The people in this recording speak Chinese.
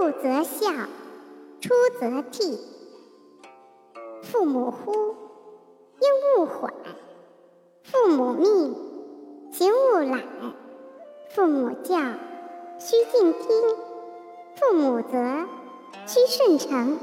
入则孝出则悌父母呼应勿缓。父母命行勿懒。父母教须敬听。父母责须顺承。